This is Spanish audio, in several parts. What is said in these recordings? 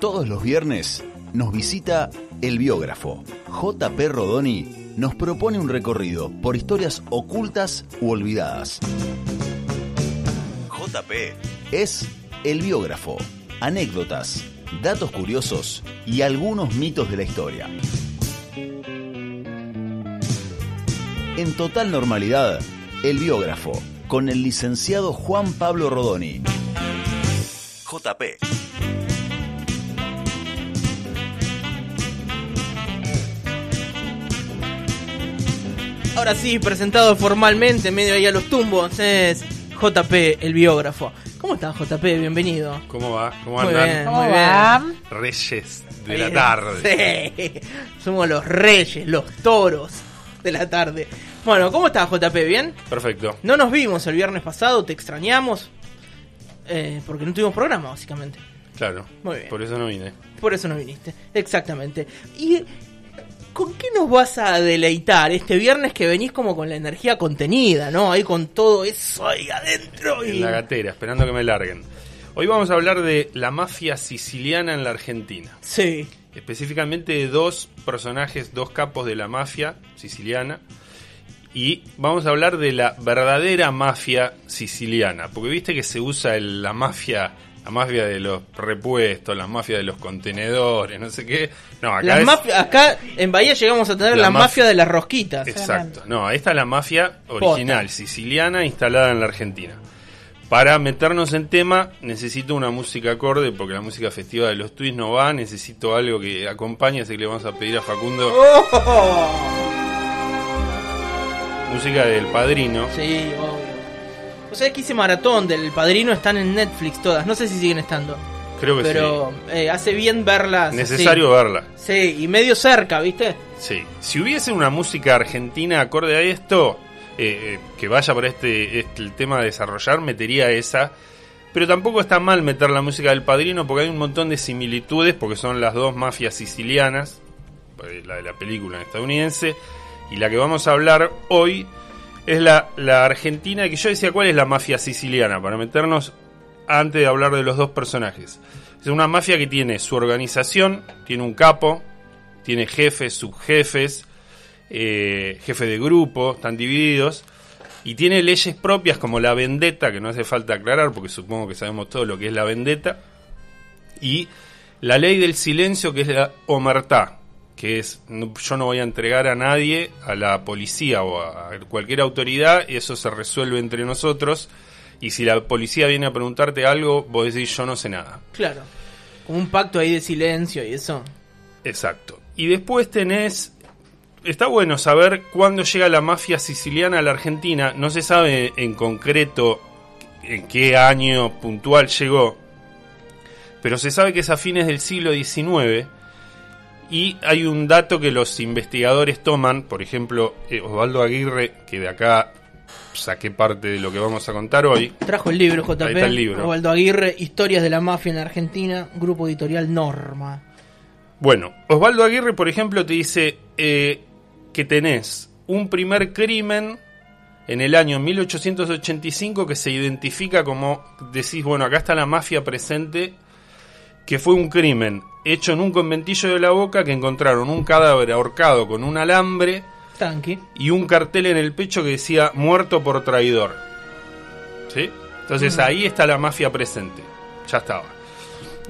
Todos los viernes nos visita el biógrafo. JP Rodoni nos propone un recorrido por historias ocultas u olvidadas. JP es el biógrafo. Anécdotas, datos curiosos y algunos mitos de la historia. En total normalidad, el biógrafo, con el licenciado Juan Pablo Rodoni. JP. Ahora sí, presentado formalmente, medio ahí a los tumbos, es JP, el biógrafo. ¿Cómo estás, JP? Bienvenido. ¿Cómo va? ¿Cómo Muy andan? bien, ¿Cómo muy va? bien. Reyes de la tarde. Sí, somos los reyes, los toros de la tarde. Bueno, ¿cómo estás, JP? ¿Bien? Perfecto. No nos vimos el viernes pasado, te extrañamos. eh, porque no tuvimos programa, básicamente. Claro. Muy bien. Por eso no vine. Por eso no viniste. Exactamente. ¿Y con qué nos vas a deleitar este viernes que venís como con la energía contenida, ¿no? Ahí con todo eso ahí adentro. Y... En la gatera, esperando que me larguen. Hoy vamos a hablar de la mafia siciliana en la Argentina. Sí. Específicamente de dos personajes, dos capos de la mafia siciliana. Y vamos a hablar de la verdadera mafia siciliana. Porque viste que se usa el- la mafia, la mafia de los repuestos, la mafia de los contenedores, no sé qué. No, acá La es- mafia- acá en Bahía llegamos a tener La la, mafia- mafia de las rosquitas. Exacto. No, esta es la mafia original, siciliana, instalada en la Argentina. Para meternos en tema, necesito una música acorde, porque la música festiva de los Twists no va. Necesito algo que acompañe, así que le vamos a pedir a Facundo Oh. música del padrino. Sí, obvio. O sea, que hice maratón del padrino, están en Netflix todas. No sé si siguen estando. Creo que Pero eh, hace bien verlas. sí. Necesario verla. Sí, y medio cerca, ¿viste? Sí. Si hubiese una música argentina acorde a esto, eh, eh, que vaya por este, este- el tema de desarrollar, metería esa. Pero tampoco está mal meter la música del padrino porque hay un montón de similitudes, porque son las dos mafias sicilianas, eh, la de la película estadounidense, y la que vamos a hablar hoy es la, argentina, que yo decía cuál es la mafia siciliana, para meternos antes de hablar de los dos personajes. Es una mafia que tiene su organización, tiene un capo, tiene jefes, subjefes, eh, jefe de grupo, están divididos, y tiene leyes propias como la vendetta, que no hace falta aclarar porque supongo que sabemos todo lo que es la vendetta, y la ley del silencio, que es la omertá, que es no- yo no voy a entregar a nadie, a la policía o a cualquier autoridad, y eso se resuelve entre nosotros, y si la policía viene a preguntarte algo, vos decís yo no sé nada. Claro. Como un pacto ahí de silencio y eso. Exacto. Y después tenés. Está bueno saber cuándo llega la mafia siciliana a la Argentina. No se sabe en concreto en qué año puntual llegó. Pero se sabe que es a fines del siglo XIX. Y hay un dato que los investigadores toman. Por ejemplo, eh, Osvaldo Aguirre, que de acá saqué parte de lo que vamos a contar hoy. Trajo el libro, JP. Ahí está el libro. Osvaldo Aguirre, Historias de la Mafia en la Argentina, grupo editorial Norma. Bueno, Osvaldo Aguirre, por ejemplo, te dice eh, que tenés un primer crimen en el año 1885 que se identifica como, decís, bueno, acá está la mafia presente, que fue un crimen hecho en un conventillo de la boca que encontraron un cadáver ahorcado con un alambre Tanqui. y un cartel en el pecho que decía muerto por traidor. ¿Sí? Entonces ahí está la mafia presente. Ya estaba.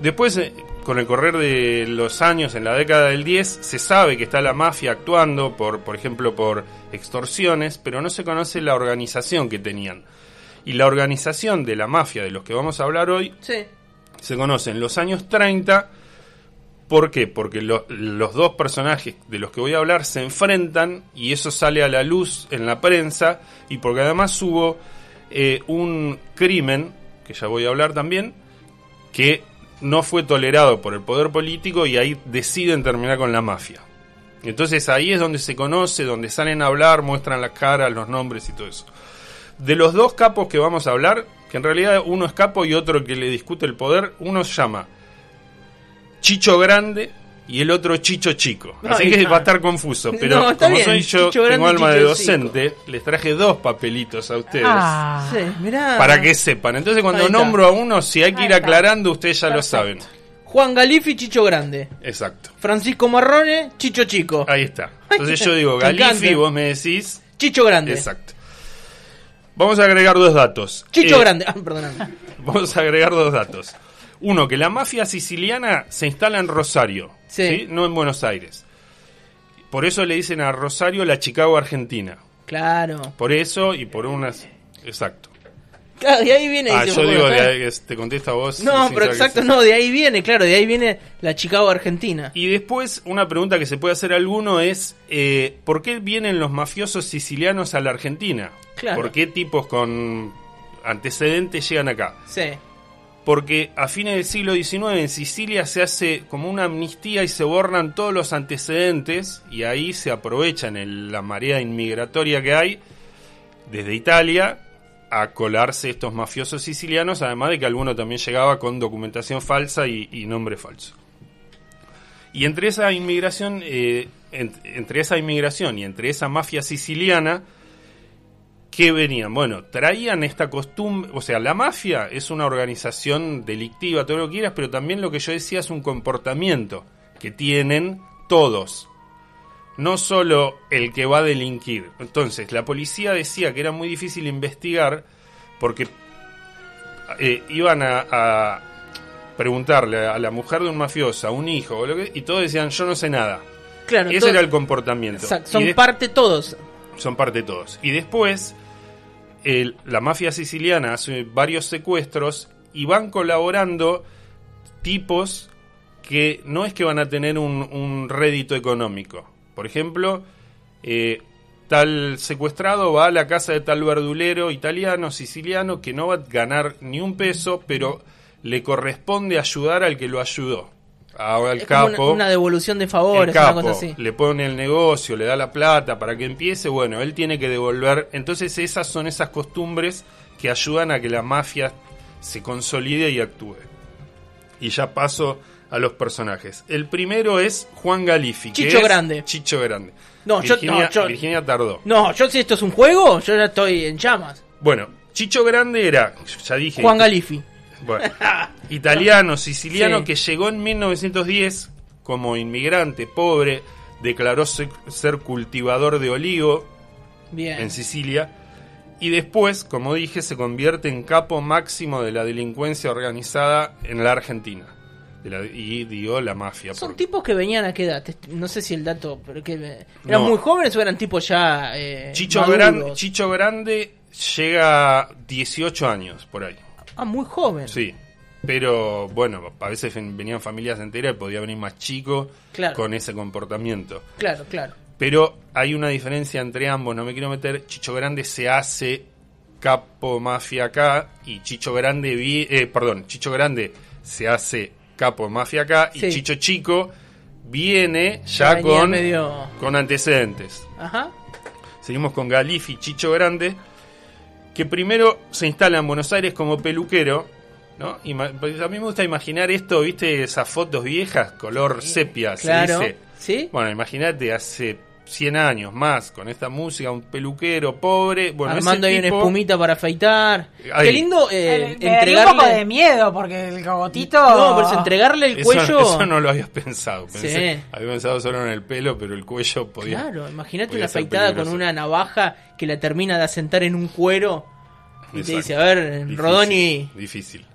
Después, eh, con el correr de los años, en la década del 10, se sabe que está la mafia actuando, por, por ejemplo, por extorsiones, pero no se conoce la organización que tenían. Y la organización de la mafia de los que vamos a hablar hoy Sí. se conoce en los años 30. ¿Por qué? Porque lo- los dos personajes de los que voy a hablar se enfrentan y eso sale a la luz en la prensa y porque además hubo eh, un crimen, que ya voy a hablar también, que no fue tolerado por el poder político y ahí deciden terminar con la mafia. Entonces ahí es donde se conoce, donde salen a hablar, muestran las caras, los nombres y todo eso. De los dos capos que vamos a hablar, que en realidad uno es capo y otro que le discute el poder, uno se llama Chicho Grande y el otro Chicho Chico. Así Ay, que no. va a estar confuso. Pero No, como bien, soy yo, Chicho tengo alma de docente, les traje dos papelitos a ustedes. Ah. Sí, mirá. Para que sepan. Entonces cuando nombro a uno, si hay que ir aclarando, ustedes ya lo saben. Juan Galifi, Chicho Grande. Exacto. Francisco Marrone, Chicho Chico. Ahí está. Entonces yo digo Galifi, vos me decís. Chicho Grande. Exacto. Vamos a agregar dos datos. Chicho Eh, Grande. Ah, perdóname. Vamos a agregar dos datos. Uno, que la mafia siciliana se instala en Rosario, Sí. ¿sí? no en Buenos Aires. Por eso le dicen a Rosario la Chicago Argentina. Claro. Por eso y por unas... Exacto. Claro, de ahí viene. Ah, yo digo, de ahí, te contesto a vos. No, pero exacto, no, de ahí viene, claro, de ahí viene la Chicago Argentina. Y después, una pregunta que se puede hacer a alguno es, eh, ¿por qué vienen los mafiosos sicilianos a la Argentina? Claro. ¿Por qué tipos con antecedentes llegan acá? Sí. Porque a fines del siglo XIX en Sicilia se hace como una amnistía y se borran todos los antecedentes y ahí se aprovechan el- la marea inmigratoria que hay desde Italia a colarse estos mafiosos sicilianos, además de que alguno también llegaba con documentación falsa y, y nombre falso. Y entre esa inmigración, eh, en- entre esa inmigración y entre esa mafia siciliana, ¿Qué venían? Bueno, traían esta costumbre, o sea, la mafia es una organización delictiva, todo lo que quieras, pero también lo que yo decía es un comportamiento que tienen todos, no solo el que va a delinquir. Entonces, la policía decía que era muy difícil investigar porque eh, iban a, a preguntarle a la mujer de un mafioso, a un hijo, o lo que- y todos decían, yo no sé nada. Claro, Ese era el comportamiento. exacto, son de- parte todos. son parte todos. Y después, el- la mafia siciliana hace varios secuestros y van colaborando tipos que no es que van a tener un, rédito económico. Por ejemplo, eh, tal secuestrado va a la casa de tal verdulero italiano, siciliano, que no va a ganar ni un peso, pero le corresponde ayudar al que lo ayudó. Es como capo una, una devolución de favores, el una cosa así. le pone el negocio, le da la plata para que empiece, bueno, él tiene que devolver. Entonces esas son esas costumbres que ayudan a que la mafia se consolide y actúe. Y ya paso a los personajes. El primero es Juan Galifi. Chicho Grande. Chicho Grande. No, yo- no, yo- Virginia tardó. No, yo si esto es un juego, yo ya estoy en llamas. Bueno, Chicho Grande era, ya dije, Juan Galifi. Bueno, italiano, siciliano, Sí. que llegó en 1910 como inmigrante pobre, declaró ser, cultivador de olivo Bien. en Sicilia y después, como dije, se convierte en capo máximo de la delincuencia organizada en la Argentina. De la- y dio la mafia. Son porque- tipos que venían a qué edad, no sé si el dato, pero que eran No. muy jóvenes o eran tipos ya eh, Chicho? Gran- Chicho Grande llega a 18 años por ahí. Ah, muy joven. Sí, pero bueno, a veces ven- venían familias enteras y podía venir más chico Claro. con ese comportamiento. Claro, claro. Pero hay una diferencia entre ambos, no me quiero meter. Chicho Grande se hace capo mafia acá y Chicho Grande, vi- eh, perdón, Chicho Grande se hace capo mafia acá y. Chicho Chico viene ya con, medio- con antecedentes. Ajá. Seguimos con Galifi, Chicho Grande, que primero se instala en Buenos Aires como peluquero, ¿no? Ima- pues a mí me gusta imaginar esto, ¿viste? Esas fotos viejas, color sepia, se Claro. dice. ¿Sí? Bueno, imagínate hace 100 años más, con esta música, un peluquero pobre, bueno, Armando ese ahí una espumita para afeitar. Ahí. Qué lindo eh, me daría un poco entregarle. de miedo porque el cogotito. No, pero es entregarle el Eso, cuello. eso no lo habías pensado. Pensé- Sí. Había pensado solo en el pelo, pero el cuello podía. Claro, imagínate una afeitada con una navaja que la termina de asentar en un cuero y te dice, a ver, Difícil, Rodoni, Difícil.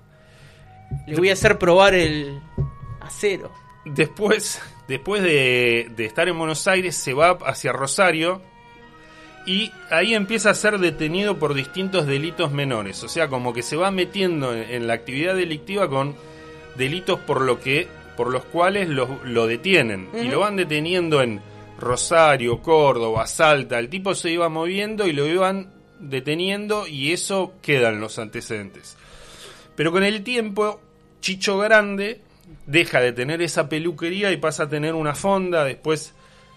le voy a hacer probar el acero. Después, después de, de estar en Buenos Aires, se va hacia Rosario y ahí empieza a ser detenido por distintos delitos menores. O sea, como que se va metiendo en, en la actividad delictiva con delitos por lo que por los cuales lo, lo detienen y lo van deteniendo en Rosario, Córdoba, Salta. El tipo se iba moviendo y lo iban deteniendo y eso quedan los antecedentes. Pero con el tiempo, Chicho Grande deja de tener esa peluquería y pasa a tener una fonda, después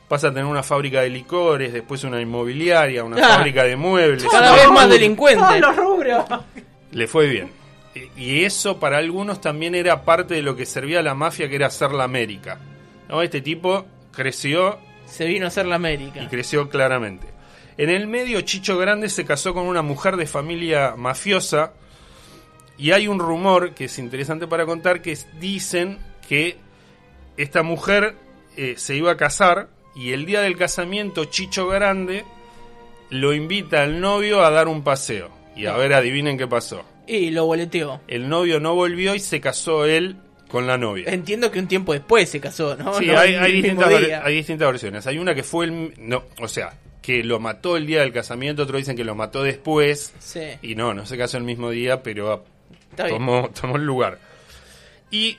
pasa a tener una fábrica de licores, después una inmobiliaria, una Ah. fábrica de muebles. Cada vez más delincuente. Todos los rubros. Le fue bien. Y- Y eso para algunos también era parte de lo que servía a la mafia, que era hacer la América. ¿No? Este tipo creció Se vino a hacer la América. y creció claramente. En el medio, Chicho Grande se casó con una mujer de familia mafiosa y hay un rumor que es interesante para contar que es- dicen que esta mujer eh, se iba a casar y el día del casamiento Chicho Grande lo invita al novio a dar un paseo. Y a ver, adivinen qué pasó. Y lo boleteó. El novio no volvió y se casó él con la novia. Entiendo que un tiempo después se casó, ¿no? Sí, No hay, hay distintas, hay distintas versiones. Hay una que fue el... No, o sea, que lo mató el día del casamiento, otros dicen que lo mató después. Sí, Y no, no se casó el mismo día, pero. Tomó, tomó el lugar. Y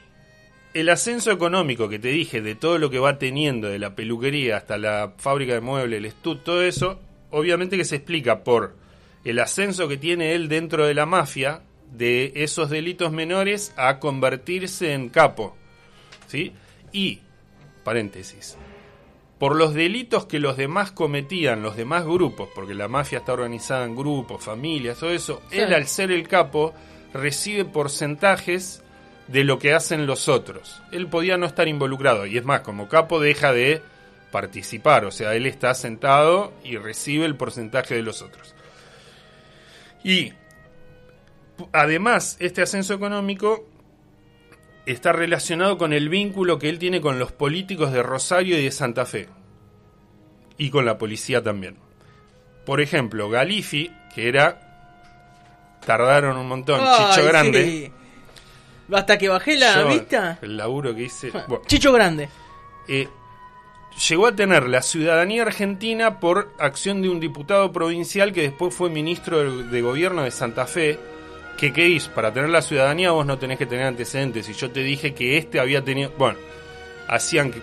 el ascenso económico que te dije de todo lo que va teniendo, de la peluquería hasta la fábrica de muebles, el estud, todo eso, obviamente que se explica por el ascenso que tiene él dentro de la mafia, de esos delitos menores a convertirse en capo. ¿Sí? Y, paréntesis, por los delitos que los demás cometían, los demás grupos, porque la mafia está organizada en grupos, familias, todo eso, Sí. él al ser el capo recibe porcentajes de lo que hacen los otros. Él podía no estar involucrado y es más, como capo deja de participar, o sea, él está sentado y recibe el porcentaje de los otros. Y además, este ascenso económico está relacionado con el vínculo que él tiene con los políticos de Rosario y de Santa Fe. Y con la policía también. Por ejemplo, Galifi, que era... Tardaron un montón, Ay, Chicho Grande. sí. Hasta que bajé la Yo, vista. El laburo que hice... bueno, Chicho Grande. eh, llegó a tener la ciudadanía argentina por acción de un diputado provincial que después fue ministro de, de gobierno de Santa Fe. Que qué hizo, para tener la ciudadanía vos no tenés que tener antecedentes. Y yo te dije que este había tenido. Bueno, hacían que,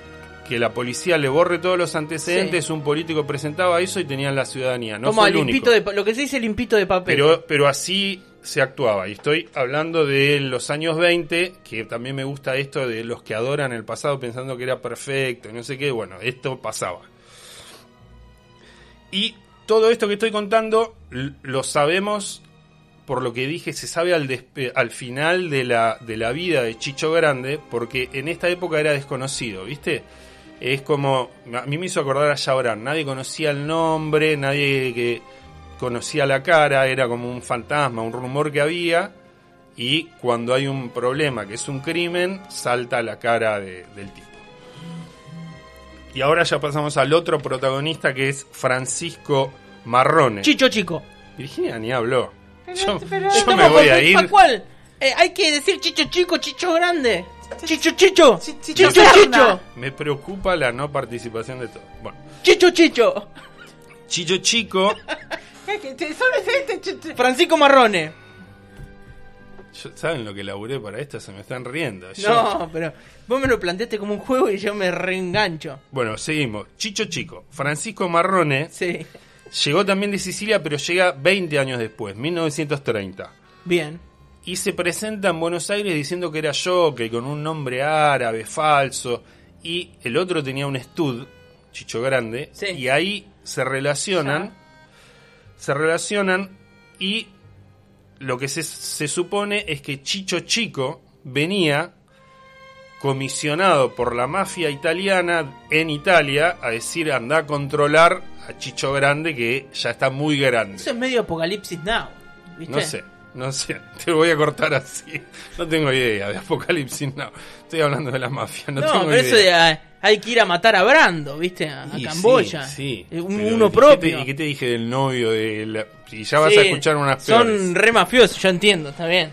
que la policía le borre todos los antecedentes. Un político presentaba eso y tenían la ciudadanía. No Toma, fue el limpito único. de, lo que se dice limpito de papel. Pero, pero así se actuaba. Y estoy hablando de los años 20, que también me gusta esto de los que adoran el pasado pensando que era perfecto y no sé qué. Bueno, esto pasaba. Y todo esto que estoy contando lo sabemos, por lo que dije, se sabe al, al final de la, de la vida de Chicho Grande, porque en esta época era desconocido, ¿viste? Es como, a mí me hizo acordar a Chabran, nadie conocía el nombre, nadie que conocía la cara, era como un fantasma, un rumor que había, y cuando hay un problema que es un crimen, salta la cara de- del tipo. Y ahora ya pasamos al otro protagonista que es Francisco Marrone. Chicho Chico. Virginia ni habló. Yo, pero- yo me voy a ir. Pascual, eh, hay que decir Chicho Chico, Chicho Grande. Chicho Chicho. Chi- Chicho Chicho. Me preocupa la no participación de todo. Bueno, Chicho Chicho. Chicho Chico, Es que te- solo es este, Francisco Marrone. yo- ¿saben lo que laburé para esto? Se me están riendo. Yo- No, pero vos me lo planteaste como un juego y yo me reengancho. Bueno, seguimos. Chicho Chico. Francisco Marrone Sí. llegó también de Sicilia, pero llega 20 años después, 1930. Bien. Y se presenta en Buenos Aires diciendo que era jockey, con un nombre árabe falso. Y el otro tenía un stud, Chicho Grande. Sí. Y ahí se relacionan. Se relacionan y lo que se, se supone es que Chicho Chico venía comisionado por la mafia italiana en Italia a decir anda a controlar a Chicho Grande que ya está muy grande. Eso es medio Apocalipsis Now. ¿Viste? No sé, no sé, te voy a cortar así. No tengo idea de Apocalipsis Now. Estoy hablando de la mafia, no, No, tengo pero idea. eso de, hay que ir a matar a Brando, ¿viste? A, Y Camboya. Sí, sí, un- uno ¿y qué propio. te- ¿Y qué te dije del novio? De la- Y ya vas Sí, a escuchar unas Son peores. re mafiosos, yo entiendo, está bien.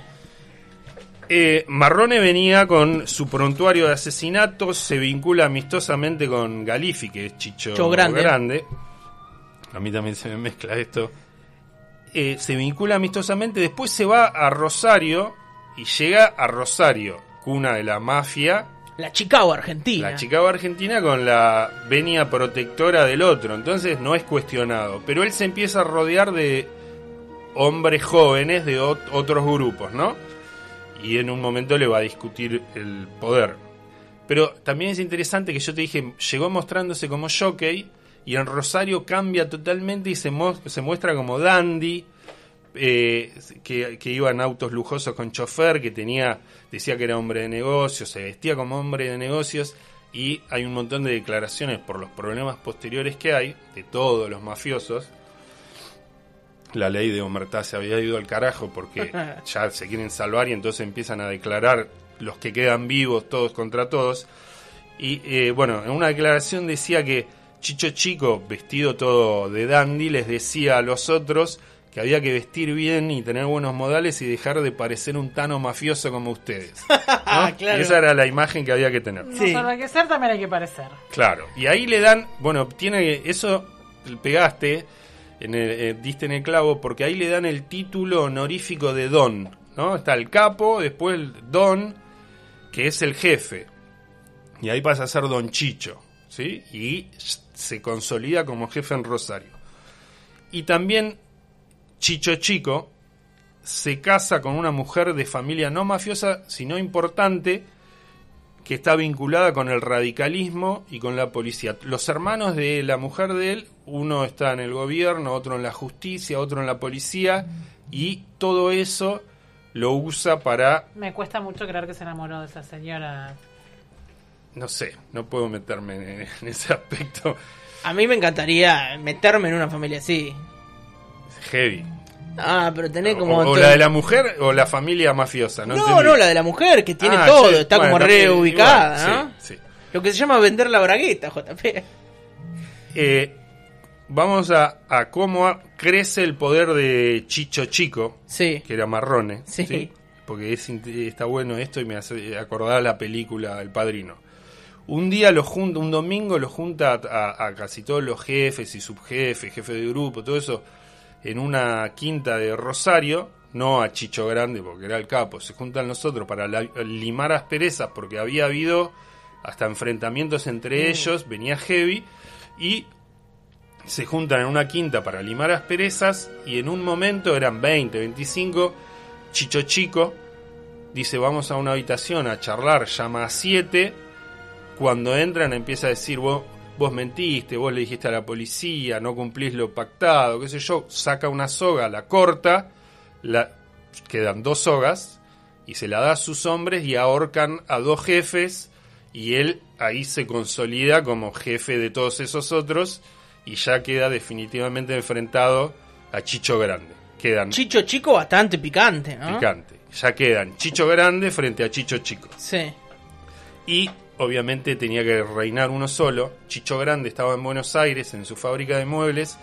Eh, Marrone venía con su prontuario de asesinatos, se vincula amistosamente con Galifi, que es Chicho Chicho Grande. Grande. A mí también se me mezcla esto. Eh, se vincula amistosamente, después se va a Rosario y llega a Rosario, cuna de la mafia, La Chicago Argentina. la Chicago Argentina con la venia protectora del otro, entonces no es cuestionado. Pero él se empieza a rodear de hombres jóvenes de ot- otros grupos, ¿no? Y en un momento le va a discutir el poder. Pero también es interesante que yo te dije, llegó mostrándose como jockey y en Rosario cambia totalmente y se, se muestra como dandy, eh, que, que iba en autos lujosos con chofer, que tenía, decía que era hombre de negocios, se vestía como hombre de negocios y hay un montón de declaraciones por los problemas posteriores que hay de todos los mafiosos. La ley de Omertá se había ido al carajo porque ya se quieren salvar y entonces empiezan a declarar los que quedan vivos, todos contra todos. Y eh, bueno, en una declaración decía que Chicho Chico, vestido todo de dandy, les decía a los otros que había que vestir bien y tener buenos modales y dejar de parecer un tano mafioso como ustedes. ¿no? Claro. Esa era la imagen que había que tener. No Sí. solo hay que ser, también hay que parecer. Claro, y ahí le dan, bueno, tiene eso pegaste, en el, eh, diste en el clavo, porque ahí le dan el título honorífico de Don, ¿no? Está el capo, después el Don, que es el jefe, y ahí pasa a ser Don Chicho, ¿sí? Y se consolida como jefe en Rosario. Y también Chicho Chico se casa con una mujer de familia no mafiosa, sino importante, que está vinculada con el radicalismo y con la policía. Los hermanos de la mujer de él, uno está en el gobierno, otro en la justicia, otro en la policía, y todo eso lo usa para, Me cuesta mucho creer que se enamoró de esa señora. No sé, no puedo meterme en, en ese aspecto A mí me encantaría meterme en una familia así. heavy. Ah, pero tenés como... o la de la mujer o la familia mafiosa, ¿no? No, entendí. no, la de la mujer, que tiene Ah, todo, sí, está bueno, como reubicada, igual, ¿no? sí, sí. Lo que se llama vender la bragueta, JP. Eh, vamos a, a cómo a- crece el poder de Chicho Chico, Sí. que era marrone, Sí. porque es, está bueno esto y me hace acordar la película El Padrino. Un día lo junta, un domingo lo junta a, a casi todos los jefes y subjefes, jefes de grupo, todo eso, en una quinta de Rosario, no a Chicho Grande porque era el capo, se juntan los otros para la- limar asperezas porque había habido hasta enfrentamientos entre ellos, venía heavy, y se juntan en una quinta para limar asperezas y en un momento eran 20, 25, Chicho Chico dice vamos a una habitación a charlar, llama a 7, cuando entran empieza a decir vos, vos mentiste, vos le dijiste a la policía, no cumplís lo pactado, qué sé yo, saca una soga, la corta, la, quedan dos sogas y se la da a sus hombres y ahorcan a dos jefes y él ahí se consolida como jefe de todos esos otros y ya queda definitivamente enfrentado a Chicho Grande. Quedan Chicho chico bastante picante, ¿no? picante. Ya quedan Chicho Grande frente a Chicho Chico. Sí. Y obviamente tenía que reinar uno solo. Chicho Grande estaba en Buenos Aires, en su fábrica de muebles.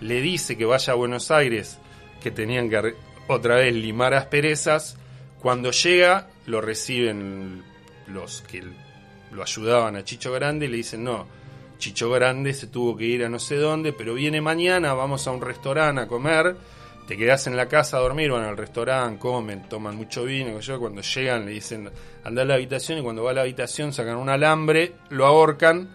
Le dice que vaya a Buenos Aires, que tenían que otra vez limar asperezas. Cuando llega, lo reciben los que lo ayudaban a Chicho Grande y le dicen, no, Chicho Grande se tuvo que ir a no sé dónde, pero viene mañana, vamos a un restaurante a comer, te quedás en la casa a dormir, van al restaurante, comen, toman mucho vino, qué sé yo, cuando llegan le dicen, anda a la habitación y cuando va a la habitación sacan un alambre, lo ahorcan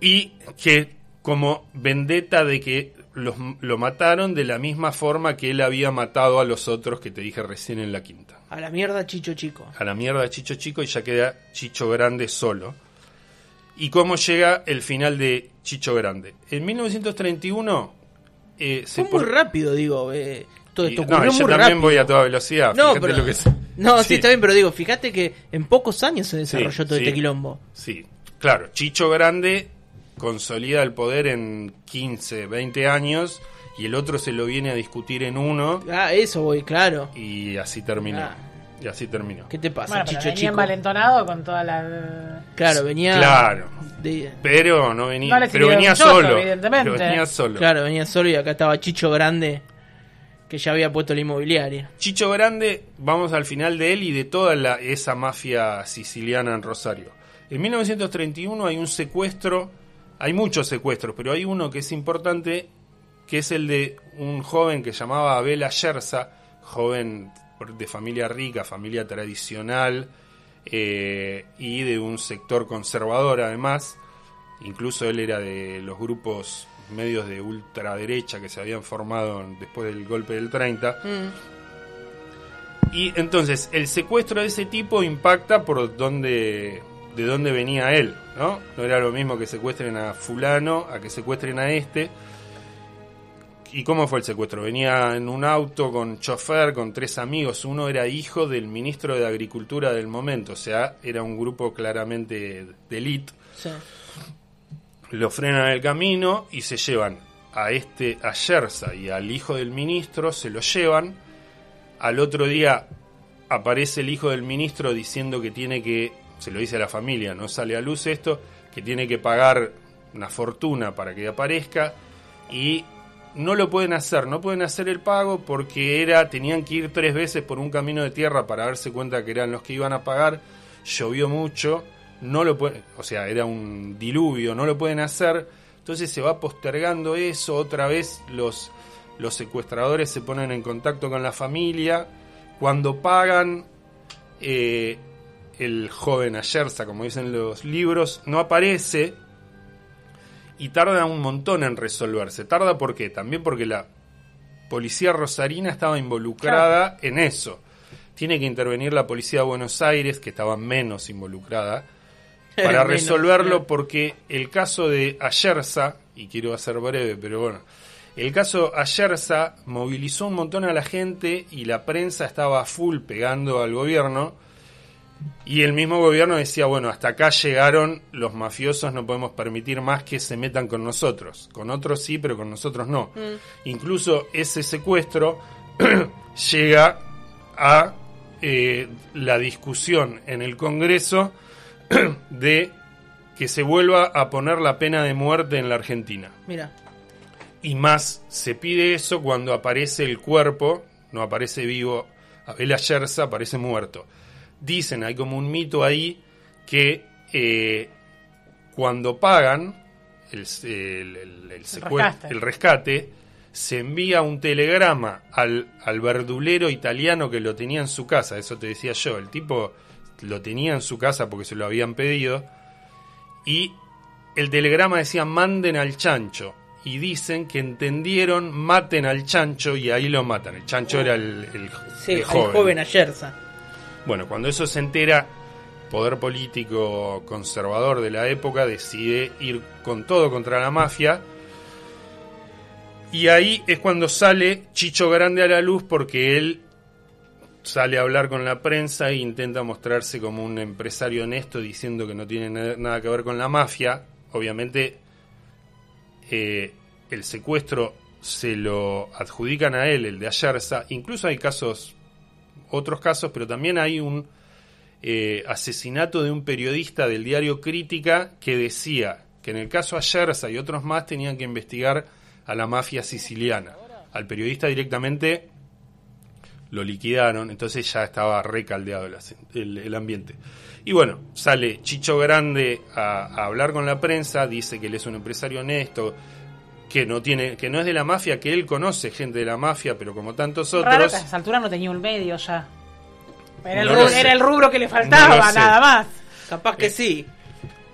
y que como vendetta de que los, lo mataron de la misma forma que él había matado a los otros que te dije recién en la quinta. A la mierda Chicho chico. A la mierda Chicho Chico y ya queda Chicho Grande solo. ¿Y cómo llega el final de Chicho Grande? En 1931 eh, se Fue muy rápido, digo. eh, todo esto no, yo muy también rápido. voy a toda velocidad. No, pero, lo que es. no sí. está bien, pero digo, fíjate que en pocos años se Sí, desarrolló todo sí. este quilombo. Sí, claro, Chicho Grande consolida el poder en 15, 20 años y el otro se lo viene a discutir en uno Ah, eso voy, claro. y así terminó. Ah. Y así terminó. ¿Qué te pasa, Bueno, pero Chicho venía chico? envalentonado con toda la. Claro, venía. Claro. de- Pero no venía, No pero venía un choto, solo. evidentemente. Pero venía solo. claro, venía solo y acá estaba Chicho Grande, que ya había puesto la inmobiliaria. Chicho Grande, vamos al final de él y de toda la, esa mafia siciliana en Rosario. En 1931 hay un secuestro, hay muchos secuestros, pero hay uno que es importante, que es el de un joven que llamaba Abel Ayerza, joven de familia rica, familia tradicional eh, y de un sector conservador además. Incluso él era de los grupos medios de ultraderecha que se habían formado después del golpe del 30. Y entonces el secuestro de ese tipo impacta por dónde, de dónde venía él, ¿no? No era lo mismo que secuestren a fulano a que secuestren a este. ¿Y cómo fue el secuestro? Venía en un auto con chofer, con tres amigos. Uno era hijo del ministro de Agricultura del momento, o sea, era un grupo claramente de élite. Sí. Lo frenan en el camino y se llevan a este, a Yersa y al hijo del ministro, se lo llevan. Al otro día aparece el hijo del ministro diciendo que tiene que, se lo dice a la familia, no sale a luz esto, que tiene que pagar una fortuna para que aparezca y no lo pueden hacer, no pueden hacer el pago porque era tenían que ir tres veces por un camino de tierra para darse cuenta que eran los que iban a pagar, llovió mucho, no lo pueden, o sea, era un diluvio, no lo pueden hacer, entonces se va postergando eso, otra vez los los secuestradores se ponen en contacto con la familia, cuando pagan eh, el joven Ayerza, como dicen los libros, no aparece y tarda un montón en resolverse. Tarda por qué? También porque la policía rosarina estaba involucrada en eso. Tiene que intervenir la policía de Buenos Aires, que estaba menos involucrada, para resolverlo porque el caso de Ayerza, y quiero hacer breve, pero bueno, el caso Ayerza movilizó un montón a la gente y la prensa estaba a full pegando al gobierno. Y el mismo gobierno decía, bueno, hasta acá llegaron los mafiosos, no podemos permitir más que se metan con nosotros. Con otros sí, pero con nosotros no. Incluso ese secuestro llega a eh, la discusión en el Congreso de que se vuelva a poner la pena de muerte en la Argentina. Mira, Y más se pide eso cuando aparece el cuerpo, no aparece vivo, Abel Ayerza aparece muerto. Dicen, hay como un mito ahí, que eh, cuando pagan el, el- el- rescate. el rescate, se envía un telegrama al, al verdulero italiano que lo tenía en su casa, eso te decía yo, el tipo lo tenía en su casa porque se lo habían pedido, y el telegrama decía manden al chancho. Y dicen que entendieron, maten al chancho y ahí lo matan. El chancho era el, el- sí, el joven. joven, Ayerza. Bueno, cuando eso se entera, poder político conservador de la época decide ir con todo contra la mafia. Y ahí es cuando sale Chicho Grande a la luz porque él sale a hablar con la prensa e intenta mostrarse como un empresario honesto diciendo que no tiene na- nada que ver con la mafia. Obviamente eh, el secuestro se lo adjudican a él, el de Ayerza. Incluso hay casos, otros casos, pero también hay un eh, asesinato de un periodista del diario Crítica que decía que en el caso Ayerza y otros más tenían que investigar a la mafia siciliana. Al periodista directamente lo liquidaron, entonces ya estaba recaldeado el, el- el ambiente. Y bueno, sale Chicho Grande a hablar con la prensa, dice que él es un empresario honesto, que no tiene, que no es de la mafia, que él conoce gente de la mafia, pero como tantos Raro otros. que a esa altura no tenía un medio ya. Era el, No era rubro que le faltaba, nada más. Capaz que sí.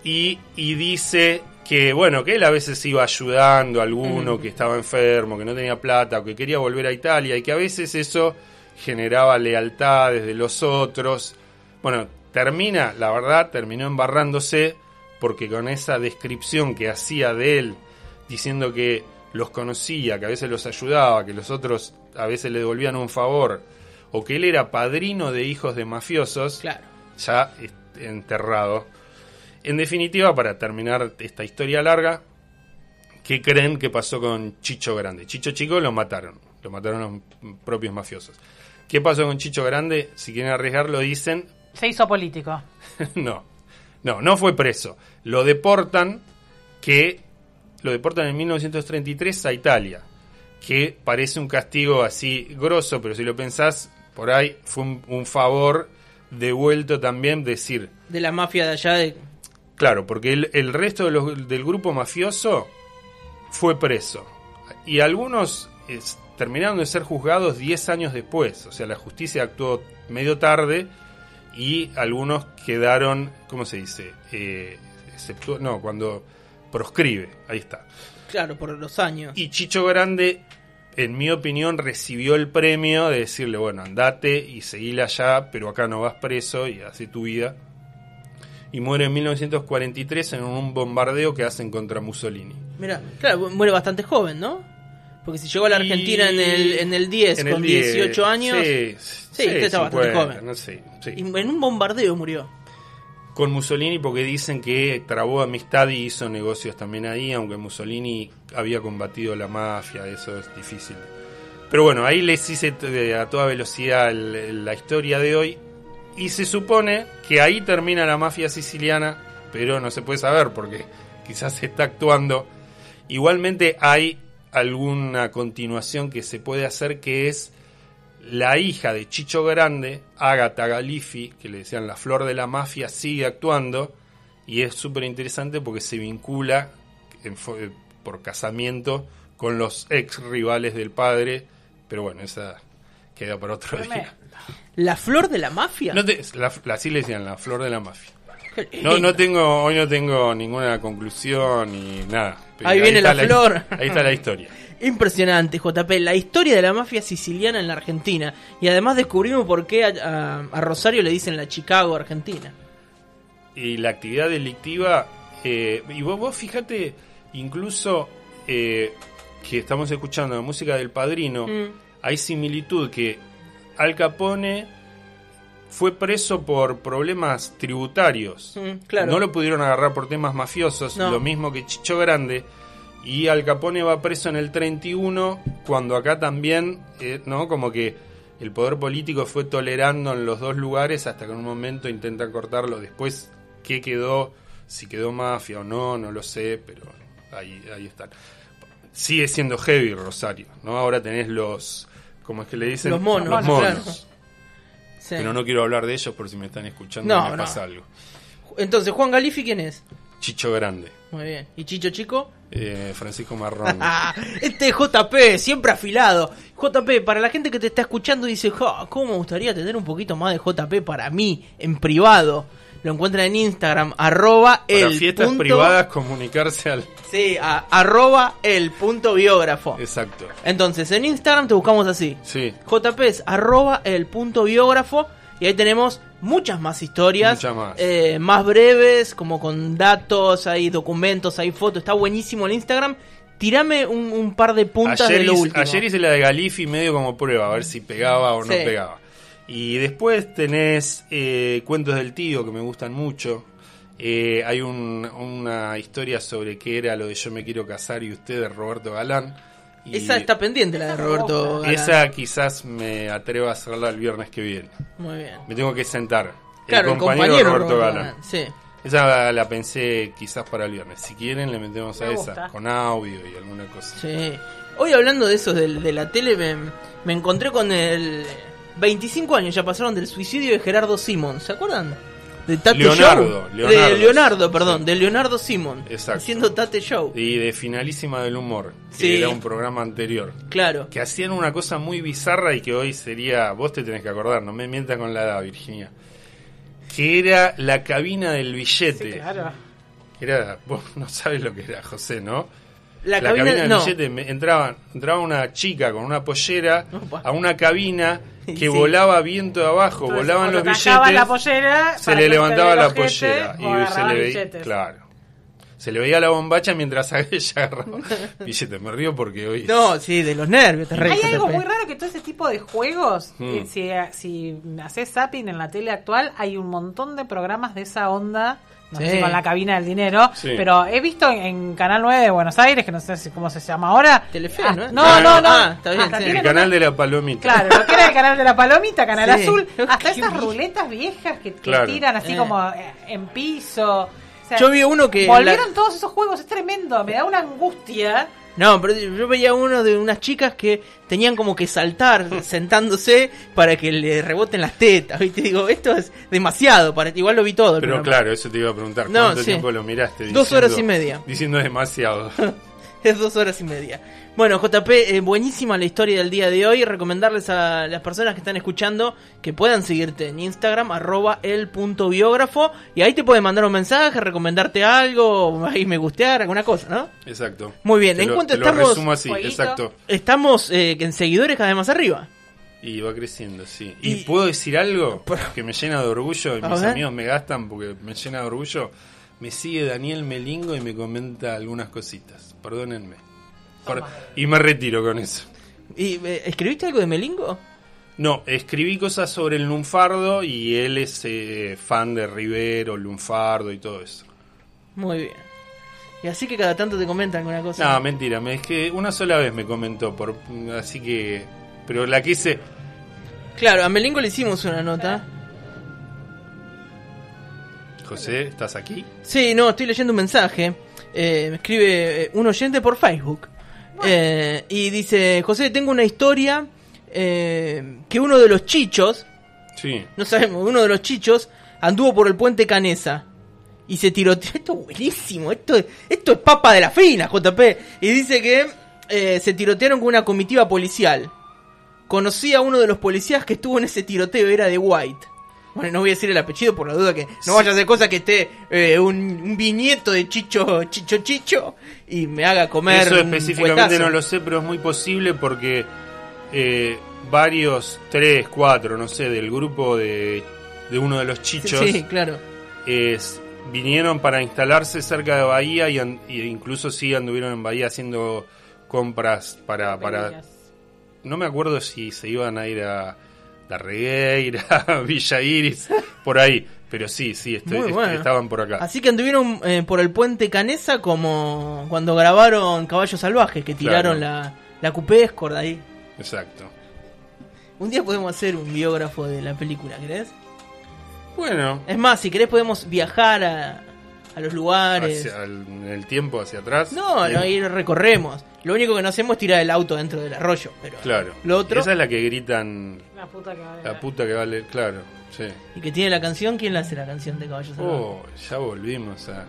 y, y dice que bueno que él a veces iba ayudando a alguno que estaba enfermo, que no tenía plata o que quería volver a Italia y que a veces eso generaba lealtades de los otros. Bueno, termina, la verdad, terminó embarrándose porque con esa descripción que hacía de él, diciendo que los conocía, que a veces los ayudaba, que los otros a veces le devolvían un favor, o que él era padrino de hijos de mafiosos, Claro. ya enterrado. En definitiva, para terminar esta historia larga, ¿qué creen que pasó con Chicho Grande? Chicho Chico lo mataron, lo mataron los propios mafiosos. ¿Qué pasó con Chicho Grande? Si quieren arriesgarlo, dicen, Se hizo político. no, no, no fue preso. Lo deportan, que lo deportan en 1933 a Italia, que parece un castigo así grosso, pero si lo pensás, por ahí fue un, un favor devuelto también, decir, De la mafia de allá de. Claro, porque el, el resto de los- del grupo mafioso fue preso. Y algunos es- terminaron de ser juzgados 10 años después. O sea, la justicia actuó medio tarde y algunos quedaron, ¿cómo se dice? Eh, exceptu- no, cuando proscribe. Ahí está. Claro, por los años. Y Chicho Grande, en mi opinión, recibió el premio de decirle, bueno, andate y seguile allá, pero acá no vas preso y hace tu vida. Y muere en 1943 en un bombardeo que hacen contra Mussolini. Mira, claro, muere bastante joven, ¿no? Porque si llegó a la Y- Argentina en el, en el 10 En con el 10, 18 años. Sí, Sí, usted está bastante joven. No sé, sí. y en un bombardeo murió. Con Mussolini porque dicen que trabó amistad y hizo negocios también ahí, aunque Mussolini había combatido la mafia, eso es difícil Pero bueno, ahí les hice t- a toda velocidad el- la historia de hoy. Y se supone que ahí termina la mafia siciliana, pero no se puede saber porque quizás se está actuando. Igualmente hay alguna continuación que se puede hacer que es la hija de Chicho Grande, Agatha Galifi, que le decían la flor de la mafia, sigue actuando y es súper interesante porque se vincula en eh, por casamiento con los ex rivales del padre, pero bueno, esa queda para otro día. ¿La flor de la mafia? No te- la, la- así le decían, la flor de la mafia. No, no tengo, hoy no tengo ninguna conclusión ni nada. Ahí viene la flor. Ahí está la historia. Impresionante, JP, la historia de la mafia siciliana en la Argentina. Y además descubrimos por qué a, a- a Rosario le dicen la Chicago Argentina. y la actividad delictiva. eh, y vos, vos fíjate, incluso eh, que estamos escuchando la música del padrino, Mm. hay similitud que Al Capone fue preso por problemas tributarios. Mm, claro. No lo pudieron agarrar por temas mafiosos, No. lo mismo que Chicho Grande. Y Al Capone va preso en el 31, cuando acá también, eh, ¿no? Como que el poder político fue tolerando en los dos lugares hasta que en un momento intentan cortarlo. Después, ¿qué quedó? Si quedó mafia o no, no lo sé, pero ahí, ahí están. Sigue siendo heavy Rosario, ¿no? Ahora tenés los, ¿cómo es que le dicen? Los monos, Los monos. Sí. Pero no quiero hablar de ellos por si me están escuchando No, y me no. pasa algo. Entonces, Juan Galifi, ¿quién es? Chicho Grande, Muy bien. ¿Y Chicho Chico? eh, Francisco Marrón. Este es JP, siempre afilado. JP, para la gente que te está escuchando, dice: "Ja, ¿Cómo me gustaría tener un poquito más de JP para mí, en privado? Lo encuentran en Instagram, arroba Para el fiestas punto- privadas comunicarse al... Sí, a- arroba el punto biógrafo. Exacto. Entonces, en Instagram te buscamos así. Sí, JP es arroba el punto biógrafo. Y ahí tenemos muchas más historias. Muchas más. eh, más breves, como con datos, hay documentos, hay fotos. Está buenísimo el Instagram. Tirame un, un par de puntas ayer, de lo hice, último. ayer hice la de Galifi medio como prueba, a ver si pegaba o no pegaba. Y después tenés eh, Cuentos del Tío, que me gustan mucho. Eh, hay un- una historia sobre qué era lo de Yo me quiero casar y usted de Roberto Galán. Y Esa está pendiente, la de Roberto. Galán. esa quizás me atrevo a hacerla el viernes que viene. Muy bien. Me tengo que sentar. Claro, el compañero, Roberto, Galán. Sí. Esa la pensé quizás para el viernes. Si quieren, le metemos a esa, con audio y alguna cosa. Sí. Hoy hablando de eso de, de la tele, me, me encontré con el 25 años ya pasaron del suicidio de Gerardo Simon, ¿se acuerdan? De Tate Leonardo, Show. Leonardo. de Leonardo, perdón, de Leonardo Simon. Exacto. Haciendo Tate Show. Y de Finalísima del Humor, que Sí. era un programa anterior. Claro. Que hacían una cosa muy bizarra y que hoy sería. Vos te tenés que acordar, no me mientas con la edad, Virginia. Que era la cabina del billete. Sí, claro. Era, vos no sabes lo que era, José, ¿no? La, la cabina, cabina del no. billete me- entraba, entraba una chica con una pollera Opa. a una cabina que Sí. volaba viento de abajo, Entonces, volaban los billetes. la pollera, se le levantaba la pollera y se le veía, billetes. claro. Se le veía la bombacha mientras ella agarraba billetes. Me río porque hoy No, sí, de los nervios, te Hay algo muy raro que todo ese tipo de juegos, Mm. eh, si, si haces zapping en la tele actual, hay un montón de programas de esa onda. No sé Sí. si con la cabina del dinero, Sí. pero he visto en, en Canal 9 de Buenos Aires, que no sé si- cómo se llama ahora. Telefe, Ah, ¿no? No, no, no. Ah, está bien, Hasta sí. el canal de la palomita. Claro, lo que era el canal de la palomita, Canal Sí. Azul, hasta esas ruletas viejas que, que Claro. tiran así Eh. como eh, en piso. O sea, Yo vi uno que... Volvieron la- todos esos juegos, es tremendo, me da una angustia. No, pero yo veía uno de unas chicas que tenían como que saltar sentándose para que le reboten las tetas. ¿viste? Digo, esto es demasiado. Para... Igual lo vi todo. Pero claro, eso te iba a preguntar. No, ¿Cuánto sí. tiempo lo miraste? Dos horas y media. Diciendo demasiado. Es dos horas y media. Bueno, JP, eh, buenísima la historia del día de hoy. Recomendarles a las personas que están escuchando que puedan seguirte en Instagram, arroba el punto biógrafo. Y ahí te pueden mandar un mensaje, recomendarte algo, ahí me gustear, alguna cosa, ¿no? Exacto. Muy bien, Te en lo- cuanto te lo estamos- resumo así, Jueguito. exacto. Estamos eh, en seguidores cada vez más arriba. Y va creciendo, sí. ¿Y, Y- puedo decir algo que me llena de orgullo y mis ver. amigos me gastan porque me llena de orgullo? Me sigue Daniel Melingo y me comenta algunas cositas. Perdónenme. Por- y me retiro con eso. ¿Y eh, escribiste algo de Melingo? No, escribí cosas sobre el lunfardo y él es eh, fan de Rivero, lunfardo y todo eso. Muy bien. Y así que cada tanto te comentan alguna cosa. No, mentira, me, es que una sola vez me comentó, por, así que... Pero la quise... Claro, a Melingo le hicimos una nota. José, ¿estás aquí? Sí, no, estoy leyendo un mensaje. Eh, me escribe eh, un oyente por Facebook. Eh, y dice, José, tengo una historia eh, que uno de los chichos, Sí. no sabemos, uno de los chichos anduvo por el puente Canesa. Y se tiroteó. Esto es buenísimo. Esto, es- esto es papa de la fina, JP. Y dice que eh, se tirotearon con una comitiva policial. Conocí a uno de los policías que estuvo en ese tiroteo. Era de White. Bueno, no voy a decir el apellido por la duda que no vaya a hacer cosa que esté eh, un, un viñeto de Chicho, Chicho, Chicho y me haga comer. Eso específicamente no lo sé, pero es muy posible porque eh, varios, tres, cuatro, no sé, del grupo de, de uno de los chichos Sí, claro. es- vinieron para instalarse cerca de Bahía y, an- y incluso sí anduvieron en Bahía haciendo compras para, para... No me acuerdo si se iban a ir a La Regueira, a Villa Iris, por ahí. Pero sí, sí, estoy- Muy est- bueno. estaban por acá. Así que anduvieron eh, por el puente Canesa como cuando grabaron Caballos Salvajes, que tiraron la, la Coupé Escort ahí. Exacto. Un día podemos hacer un biógrafo de la película, ¿querés? Bueno, Es más, si querés podemos viajar a, a los lugares. hacia el, en el tiempo hacia atrás. No, no, ahí recorremos. Lo único que no hacemos es tirar el auto dentro del arroyo. Pero Claro. Lo otro, Esa es la que gritan La puta que vale. la puta que vale, claro. Sí. y que tiene la canción, ¿quién la hace la canción de Caballos Salvajes? Oh, ya volvimos a.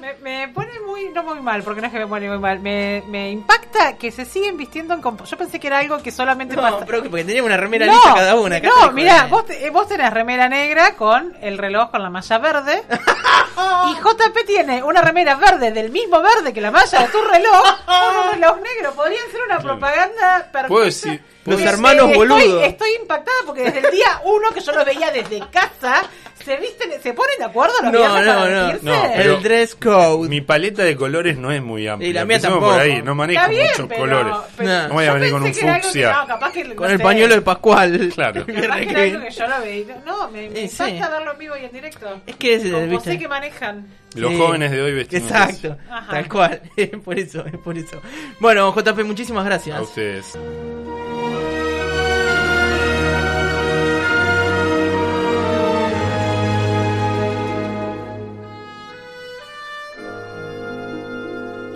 Me, me pone muy, no muy mal, porque no es que me pone muy mal. Me, me impacta que se siguen vistiendo en Yo pensé que era algo que solamente No, pasa- pero que porque teníamos una remera No, lisa cada una. acá No, mira, vos, te- eh, vos tenés remera negra con el reloj con la malla verde. y JP tiene una remera verde del mismo verde que la malla de tu reloj. con un reloj negro. Podrían ser una propaganda perfecta. Puedo decir- Los hermanos estoy- boludos. Estoy impactada porque desde el día uno que yo los veía desde casa, se visten, se ponen de acuerdo los No, viernes no, para no. vestirse. No, El dress code. Mi paleta de colores no es muy amplia. Y la mía Empecemos tampoco. por ahí, no manejo bien, muchos pero- colores. pero No. No voy a venir con un fucsia. no, capaz que, Con no el sé. pañuelo de Pascual. Claro. Capaz que era algo que yo lo veía. No, me, me sí. impacta verlo en vivo y en directo. Es que es, Como viste. sé que manejan. Los Sí. jóvenes de hoy vestimos Exacto, Ajá. tal cual. Es por eso, es por eso. Bueno, JP, muchísimas gracias. A ustedes.